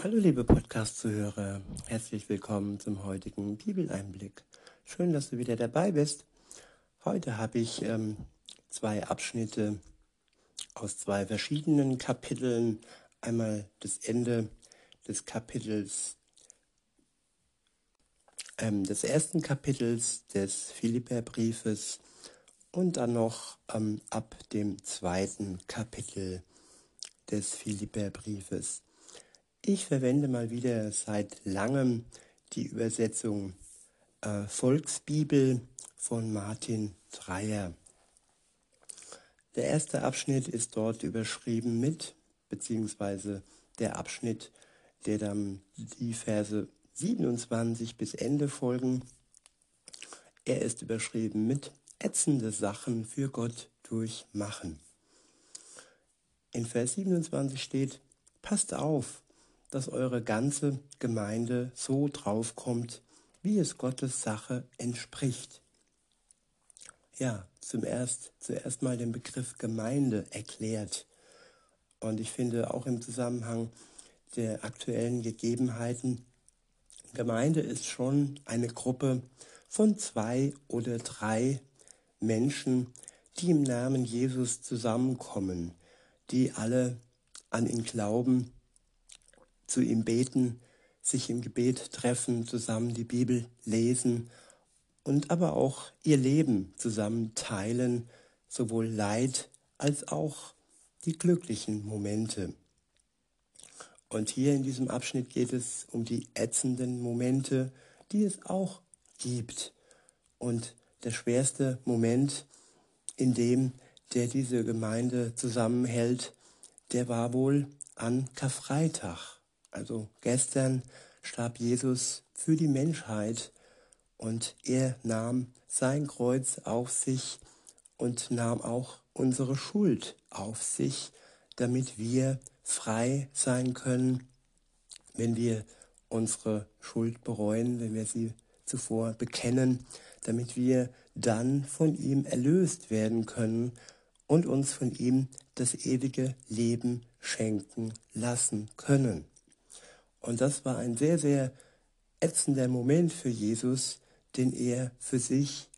Hallo liebe Podcast-Zuhörer, herzlich willkommen zum heutigen Bibeleinblick. Schön, dass du wieder dabei bist. Heute habe ich ähm, zwei Abschnitte aus zwei verschiedenen Kapiteln. Einmal das Ende des Kapitels, ähm, des ersten Kapitels des Philipperbriefes und dann noch ähm, ab dem zweiten Kapitel des Philipperbriefes. Ich verwende mal wieder seit langem die Übersetzung äh, Volksbibel von Martin Dreyer. Der erste Abschnitt ist dort überschrieben mit, beziehungsweise der Abschnitt, der dann die Verse 27 bis Ende folgen. Er ist überschrieben mit ätzende Sachen für Gott durchmachen. In Vers 27 steht, passt auf, dass eure ganze Gemeinde so draufkommt, wie es Gottes Sache entspricht. Ja, zum erst, zuerst mal den Begriff Gemeinde erklärt. Und ich finde auch im Zusammenhang der aktuellen Gegebenheiten, Gemeinde ist schon eine Gruppe von zwei oder drei Menschen, die im Namen Jesus zusammenkommen, die alle an ihn glauben zu ihm beten, sich im Gebet treffen, zusammen die Bibel lesen und aber auch ihr Leben zusammen teilen, sowohl Leid als auch die glücklichen Momente. Und hier in diesem Abschnitt geht es um die ätzenden Momente, die es auch gibt. Und der schwerste Moment, in dem der diese Gemeinde zusammenhält, der war wohl an Karfreitag. Also gestern starb Jesus für die Menschheit und er nahm sein Kreuz auf sich und nahm auch unsere Schuld auf sich, damit wir frei sein können, wenn wir unsere Schuld bereuen, wenn wir sie zuvor bekennen, damit wir dann von ihm erlöst werden können und uns von ihm das ewige Leben schenken lassen können. Und das war ein sehr, sehr ätzender Moment für Jesus, den er für sich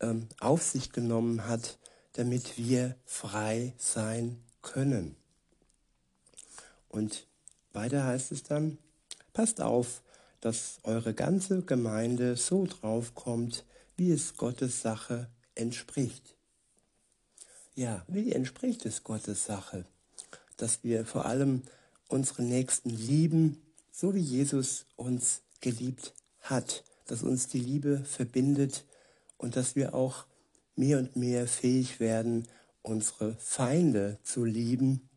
ähm, auf sich genommen hat, damit wir frei sein können. Und weiter heißt es dann, passt auf, dass eure ganze Gemeinde so draufkommt, wie es Gottes Sache entspricht. Ja, wie entspricht es Gottes Sache? Dass wir vor allem unsere Nächsten lieben, so wie Jesus uns geliebt hat, dass uns die Liebe verbindet und dass wir auch mehr und mehr fähig werden, unsere Feinde zu lieben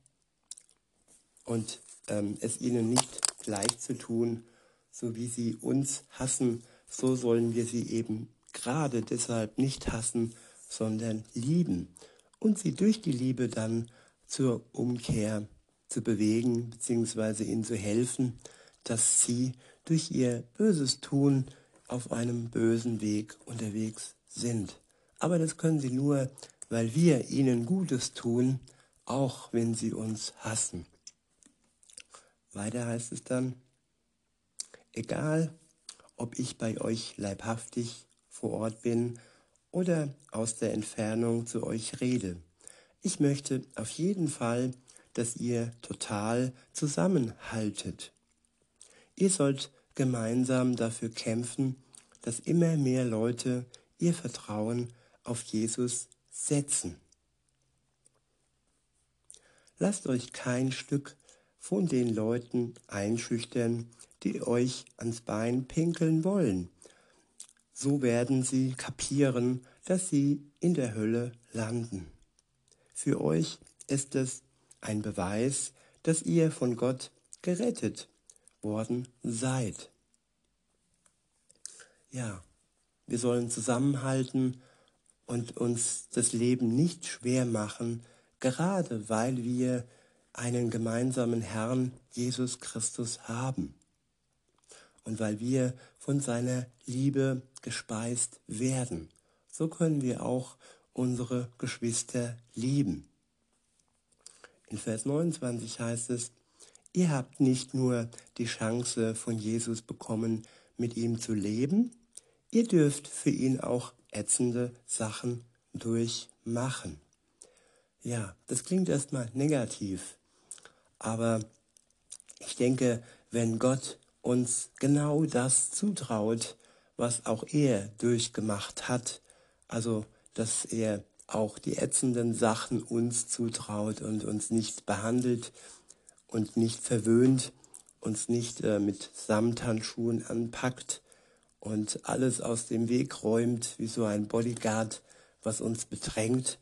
und ähm, es ihnen nicht gleich zu tun, so wie sie uns hassen, so sollen wir sie eben gerade deshalb nicht hassen, sondern lieben und sie durch die Liebe dann zur Umkehr zu bewegen, beziehungsweise ihnen zu helfen, dass sie durch ihr böses Tun auf einem bösen Weg unterwegs sind. Aber das können sie nur, weil wir ihnen Gutes tun, auch wenn sie uns hassen. Weiter heißt es dann, egal ob ich bei euch leibhaftig vor Ort bin oder aus der Entfernung zu euch rede. Ich möchte auf jeden Fall dass ihr total zusammenhaltet. Ihr sollt gemeinsam dafür kämpfen, dass immer mehr Leute ihr Vertrauen auf Jesus setzen. Lasst euch kein Stück von den Leuten einschüchtern, die euch ans Bein pinkeln wollen. So werden sie kapieren, dass sie in der Hölle landen. Für euch ist es ein Beweis, dass ihr von Gott gerettet worden seid. Ja, wir sollen zusammenhalten und uns das Leben nicht schwer machen, gerade weil wir einen gemeinsamen Herrn Jesus Christus haben und weil wir von seiner Liebe gespeist werden. So können wir auch unsere Geschwister lieben. In Vers 29 heißt es, ihr habt nicht nur die Chance von Jesus bekommen, mit ihm zu leben, ihr dürft für ihn auch ätzende Sachen durchmachen. Ja, das klingt erstmal negativ, aber ich denke, wenn Gott uns genau das zutraut, was auch er durchgemacht hat, also dass er auch die ätzenden Sachen uns zutraut und uns nicht behandelt und nicht verwöhnt, uns nicht äh, mit Samthandschuhen anpackt und alles aus dem Weg räumt, wie so ein Bodyguard, was uns bedrängt.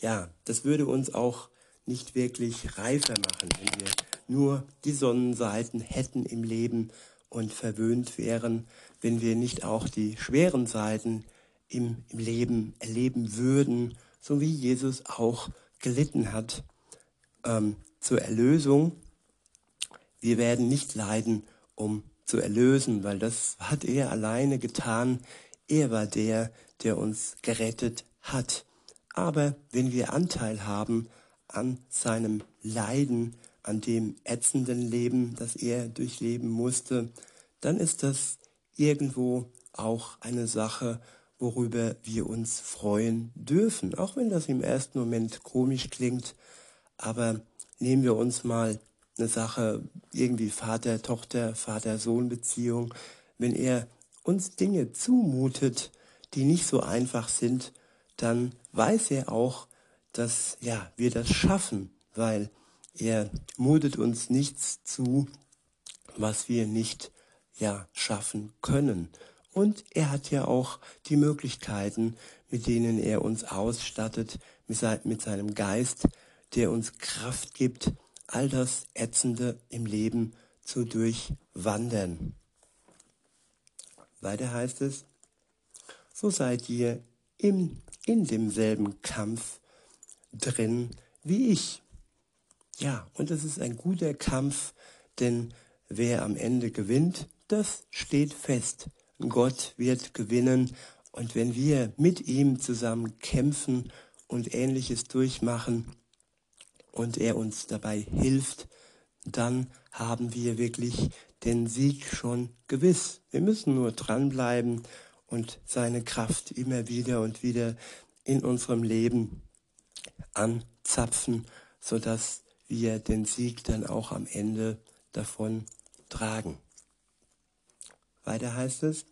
Ja, das würde uns auch nicht wirklich reifer machen, wenn wir nur die Sonnenseiten hätten im Leben und verwöhnt wären, wenn wir nicht auch die schweren Seiten im, im Leben erleben würden, so wie Jesus auch gelitten hat ähm, zur Erlösung. Wir werden nicht leiden, um zu erlösen, weil das hat er alleine getan. Er war der, der uns gerettet hat. Aber wenn wir Anteil haben an seinem Leiden, an dem ätzenden Leben, das er durchleben musste, dann ist das irgendwo auch eine Sache, worüber wir uns freuen dürfen. Auch wenn das im ersten Moment komisch klingt, aber nehmen wir uns mal eine Sache, irgendwie Vater-Tochter, Vater-Sohn-Beziehung, wenn er uns Dinge zumutet, die nicht so einfach sind, dann weiß er auch, dass ja, wir das schaffen, weil er mutet uns nichts zu, was wir nicht ja schaffen können. Und er hat ja auch die Möglichkeiten, mit denen er uns ausstattet, mit seinem Geist, der uns Kraft gibt, all das Ätzende im Leben zu durchwandern. Weiter heißt es, so seid ihr im, in demselben Kampf drin wie ich. Ja, und es ist ein guter Kampf, denn wer am Ende gewinnt, das steht fest. Gott wird gewinnen und wenn wir mit ihm zusammen kämpfen und ähnliches durchmachen und er uns dabei hilft, dann haben wir wirklich den Sieg schon gewiss. Wir müssen nur dranbleiben und seine Kraft immer wieder und wieder in unserem Leben anzapfen, sodass wir den Sieg dann auch am Ende davon tragen. Weiter heißt es,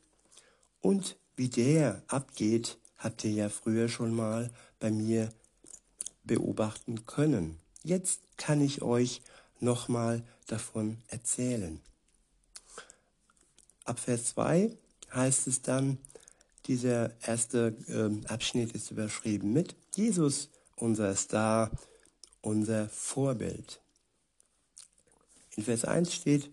und wie der abgeht, habt ihr ja früher schon mal bei mir beobachten können. Jetzt kann ich euch nochmal davon erzählen. Ab Vers 2 heißt es dann, dieser erste äh, Abschnitt ist überschrieben mit Jesus, unser Star, unser Vorbild. In Vers 1 steht,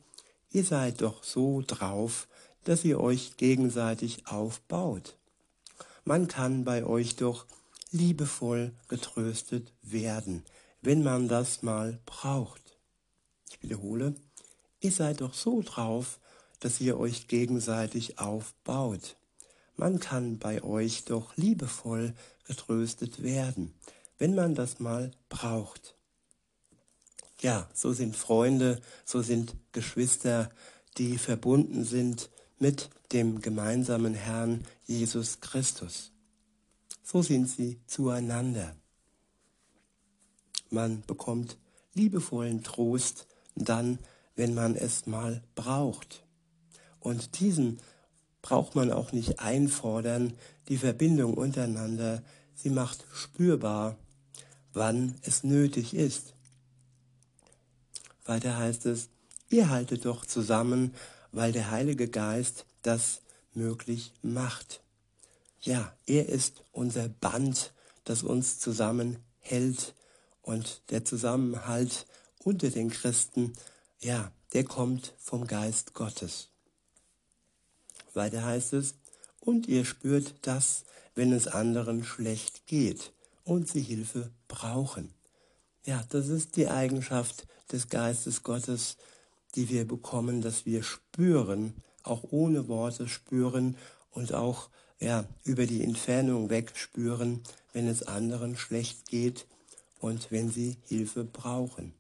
ihr seid doch so drauf, dass ihr euch gegenseitig aufbaut. Man kann bei euch doch liebevoll getröstet werden, wenn man das mal braucht. Ich wiederhole, ihr seid doch so drauf, dass ihr euch gegenseitig aufbaut. Man kann bei euch doch liebevoll getröstet werden, wenn man das mal braucht. Ja, so sind Freunde, so sind Geschwister, die verbunden sind mit dem gemeinsamen Herrn Jesus Christus. So sind sie zueinander. Man bekommt liebevollen Trost dann, wenn man es mal braucht. Und diesen braucht man auch nicht einfordern. Die Verbindung untereinander, sie macht spürbar, wann es nötig ist. Weiter heißt es, ihr haltet doch zusammen, weil der Heilige Geist das möglich macht. Ja, er ist unser Band, das uns zusammenhält und der Zusammenhalt unter den Christen, ja, der kommt vom Geist Gottes. Weiter heißt es, und ihr spürt das, wenn es anderen schlecht geht und sie Hilfe brauchen. Ja, das ist die Eigenschaft des Geistes Gottes, die wir bekommen, dass wir spüren, auch ohne Worte spüren und auch ja, über die Entfernung weg spüren, wenn es anderen schlecht geht und wenn sie Hilfe brauchen.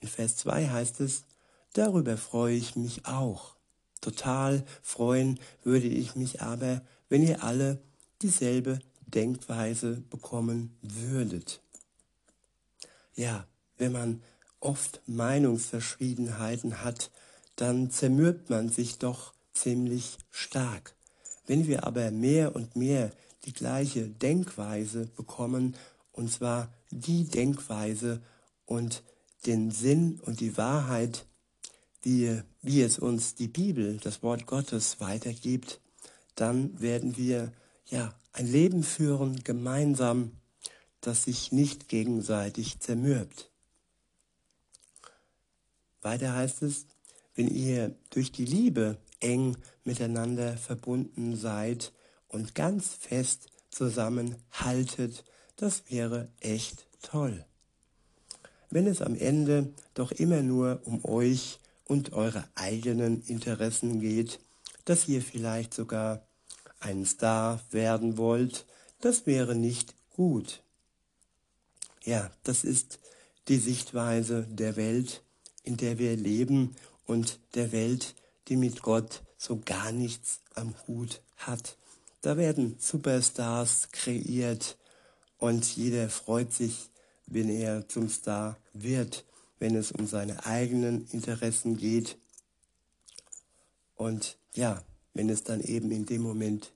In Vers 2 heißt es, darüber freue ich mich auch. Total freuen würde ich mich aber, wenn ihr alle dieselbe Denkweise bekommen würdet. Ja, wenn man oft Meinungsverschiedenheiten hat, dann zermürbt man sich doch ziemlich stark. Wenn wir aber mehr und mehr die gleiche Denkweise bekommen, und zwar die Denkweise und den Sinn und die Wahrheit, wie, wie es uns die Bibel, das Wort Gottes weitergibt, dann werden wir ja ein Leben führen gemeinsam, das sich nicht gegenseitig zermürbt. Weiter heißt es, wenn ihr durch die Liebe eng miteinander verbunden seid und ganz fest zusammenhaltet, das wäre echt toll. Wenn es am Ende doch immer nur um euch und eure eigenen Interessen geht, dass ihr vielleicht sogar ein Star werden wollt, das wäre nicht gut. Ja, das ist die Sichtweise der Welt, in der wir leben und der Welt, die mit Gott so gar nichts am Hut hat. Da werden Superstars kreiert und jeder freut sich, wenn er zum Star wird, wenn es um seine eigenen Interessen geht. Und ja, wenn es dann eben in dem Moment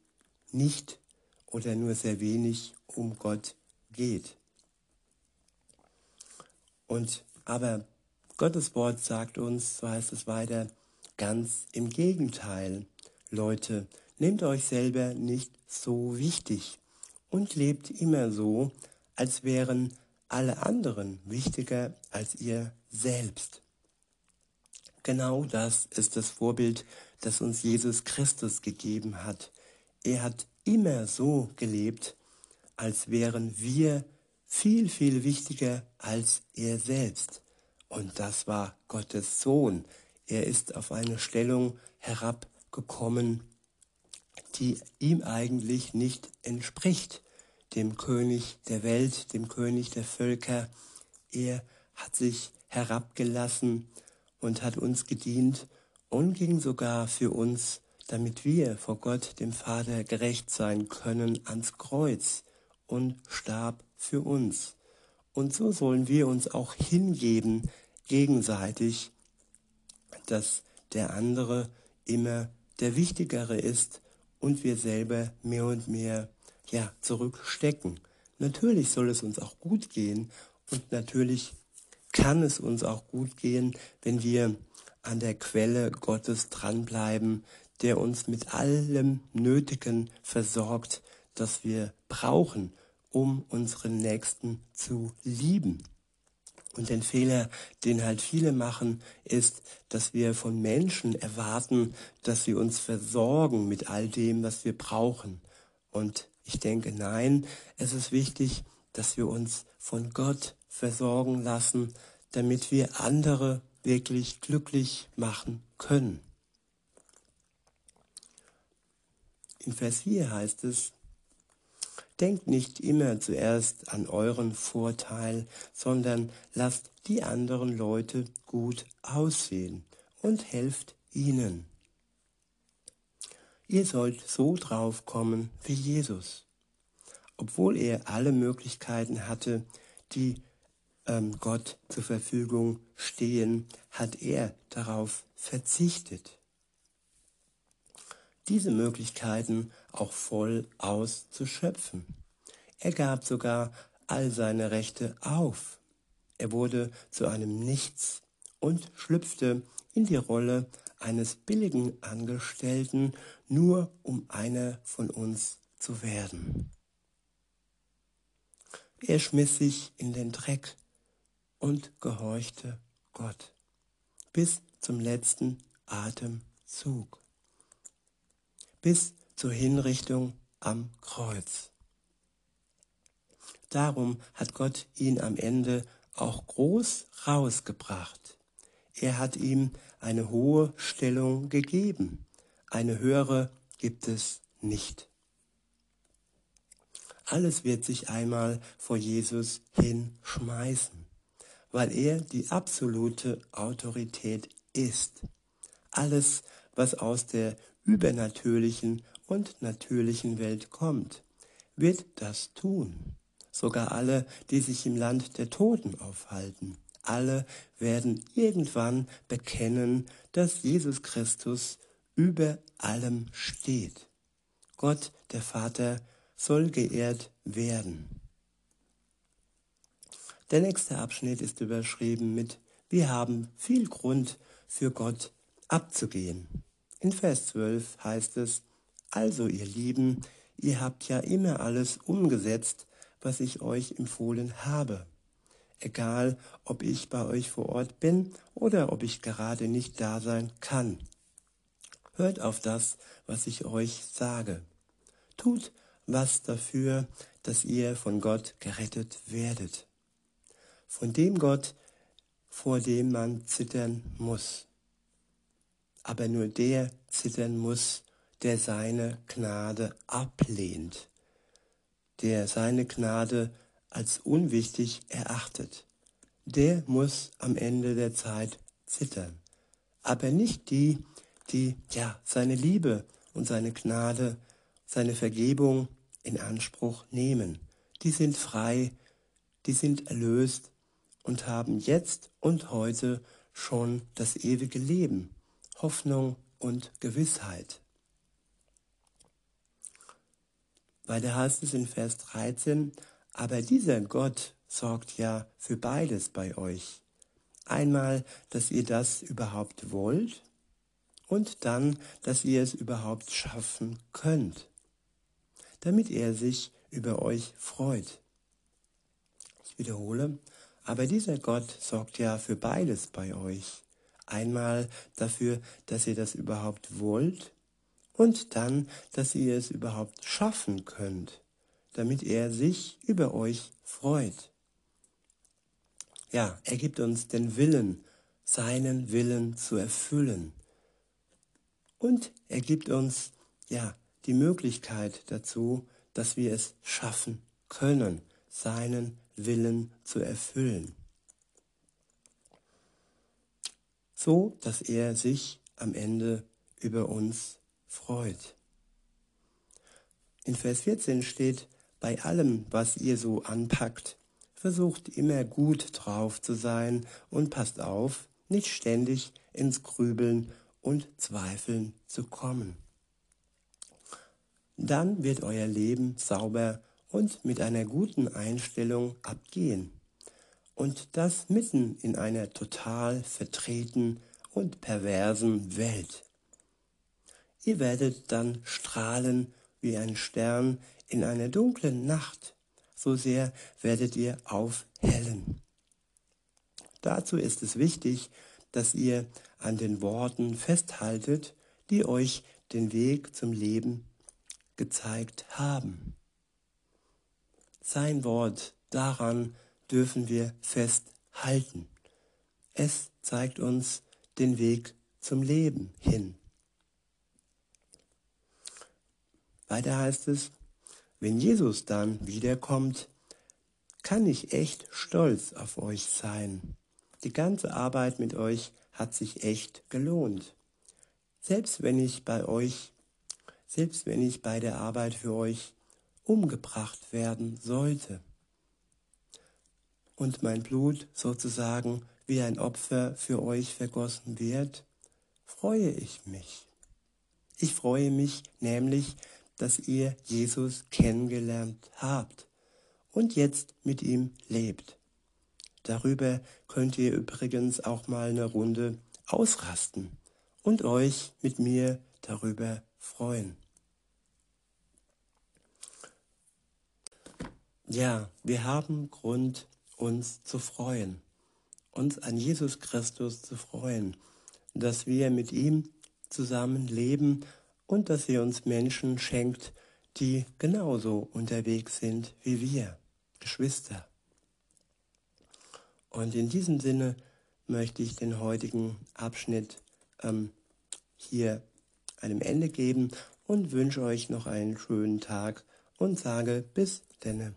nicht oder nur sehr wenig um Gott geht. Und aber Gottes Wort sagt uns, so heißt es weiter, ganz im Gegenteil. Leute, nehmt euch selber nicht so wichtig und lebt immer so, als wären alle anderen wichtiger als ihr selbst. Genau das ist das Vorbild, das uns Jesus Christus gegeben hat. Er hat immer so gelebt, als wären wir viel, viel wichtiger als er selbst. Und das war Gottes Sohn. Er ist auf eine Stellung herabgekommen, die ihm eigentlich nicht entspricht, dem König der Welt, dem König der Völker. Er hat sich herabgelassen und hat uns gedient und ging sogar für uns, damit wir vor Gott, dem Vater, gerecht sein können, ans Kreuz und starb für uns. Und so sollen wir uns auch hingeben gegenseitig, dass der andere immer der Wichtigere ist und wir selber mehr und mehr ja, zurückstecken. Natürlich soll es uns auch gut gehen und natürlich kann es uns auch gut gehen, wenn wir an der Quelle Gottes dranbleiben, der uns mit allem Nötigen versorgt, das wir brauchen, um unseren Nächsten zu lieben. Und den Fehler, den halt viele machen, ist, dass wir von Menschen erwarten, dass sie uns versorgen mit all dem, was wir brauchen. Und ich denke, nein, es ist wichtig, dass wir uns von Gott versorgen lassen, damit wir andere wirklich glücklich machen können. In Vers 4 heißt es, Denkt nicht immer zuerst an euren Vorteil, sondern lasst die anderen Leute gut aussehen und helft ihnen. Ihr sollt so drauf kommen wie Jesus. Obwohl er alle Möglichkeiten hatte, die ähm, Gott zur Verfügung stehen, hat er darauf verzichtet diese Möglichkeiten auch voll auszuschöpfen. Er gab sogar all seine Rechte auf. Er wurde zu einem Nichts und schlüpfte in die Rolle eines billigen Angestellten, nur um einer von uns zu werden. Er schmiss sich in den Dreck und gehorchte Gott bis zum letzten Atemzug bis zur Hinrichtung am Kreuz. Darum hat Gott ihn am Ende auch groß rausgebracht. Er hat ihm eine hohe Stellung gegeben. Eine höhere gibt es nicht. Alles wird sich einmal vor Jesus hinschmeißen. weil er die absolute Autorität ist. Alles, was aus der übernatürlichen und natürlichen Welt kommt, wird das tun. Sogar alle, die sich im Land der Toten aufhalten, alle werden irgendwann bekennen, dass Jesus Christus über allem steht. Gott, der Vater, soll geehrt werden. Der nächste Abschnitt ist überschrieben mit Wir haben viel Grund für Gott abzugehen. In Vers 12 heißt es, Also ihr Lieben, ihr habt ja immer alles umgesetzt, was ich euch empfohlen habe. Egal, ob ich bei euch vor Ort bin oder ob ich gerade nicht da sein kann. Hört auf das, was ich euch sage. Tut was dafür, dass ihr von Gott gerettet werdet. Von dem Gott, vor dem man zittern muss. Aber nur der zittern muss, der seine Gnade ablehnt, der seine Gnade als unwichtig erachtet. Der muss am Ende der Zeit zittern. Aber nicht die, die ja seine Liebe und seine Gnade, seine Vergebung in Anspruch nehmen. Die sind frei, die sind erlöst und haben jetzt und heute schon das ewige Leben, Hoffnung und Gewissheit. Weiter heißt es in Vers 13, aber dieser Gott sorgt ja für beides bei euch. Einmal, dass ihr das überhaupt wollt und dann, dass ihr es überhaupt schaffen könnt, damit er sich über euch freut. Ich wiederhole, aber dieser Gott sorgt ja für beides bei euch. Einmal dafür, dass ihr das überhaupt wollt und dann, dass ihr es überhaupt schaffen könnt, damit er sich über euch freut. Ja, er gibt uns den Willen, seinen Willen zu erfüllen. Und er gibt uns, ja, die Möglichkeit dazu, dass wir es schaffen können, seinen Willen zu erfüllen. So, dass er sich am Ende über uns freut. In Vers 14 steht, bei allem, was ihr so anpackt, versucht immer gut drauf zu sein und passt auf, nicht ständig ins Grübeln und Zweifeln zu kommen. Dann wird euer Leben sauber und mit einer guten Einstellung abgehen. Und das mitten in einer total vertreten und perversen Welt. Ihr werdet dann strahlen wie ein Stern in einer dunklen Nacht, so sehr werdet ihr aufhellen. Dazu ist es wichtig, dass ihr an den Worten festhaltet, die euch den Weg zum Leben gezeigt haben. Sein Wort, daran dürfen wir festhalten. Es zeigt uns den Weg zum Leben hin. Weiter heißt es, wenn Jesus dann wiederkommt, kann ich echt stolz auf euch sein. Die ganze Arbeit mit euch hat sich echt gelohnt. Selbst wenn ich bei euch, selbst wenn ich bei der Arbeit für euch umgebracht werden sollte und mein Blut sozusagen wie ein Opfer für euch vergossen wird, freue ich mich. Ich freue mich nämlich, dass ihr Jesus kennengelernt habt und jetzt mit ihm lebt. Darüber könnt ihr übrigens auch mal eine Runde ausrasten und euch mit mir darüber freuen. Ja, wir haben Grund, uns zu freuen, uns an Jesus Christus zu freuen, dass wir mit ihm zusammen leben und dass er uns Menschen schenkt, die genauso unterwegs sind wie wir, Geschwister. Und in diesem Sinne möchte ich den heutigen Abschnitt ähm, hier einem Ende geben und wünsche euch noch einen schönen Tag und sage bis denne.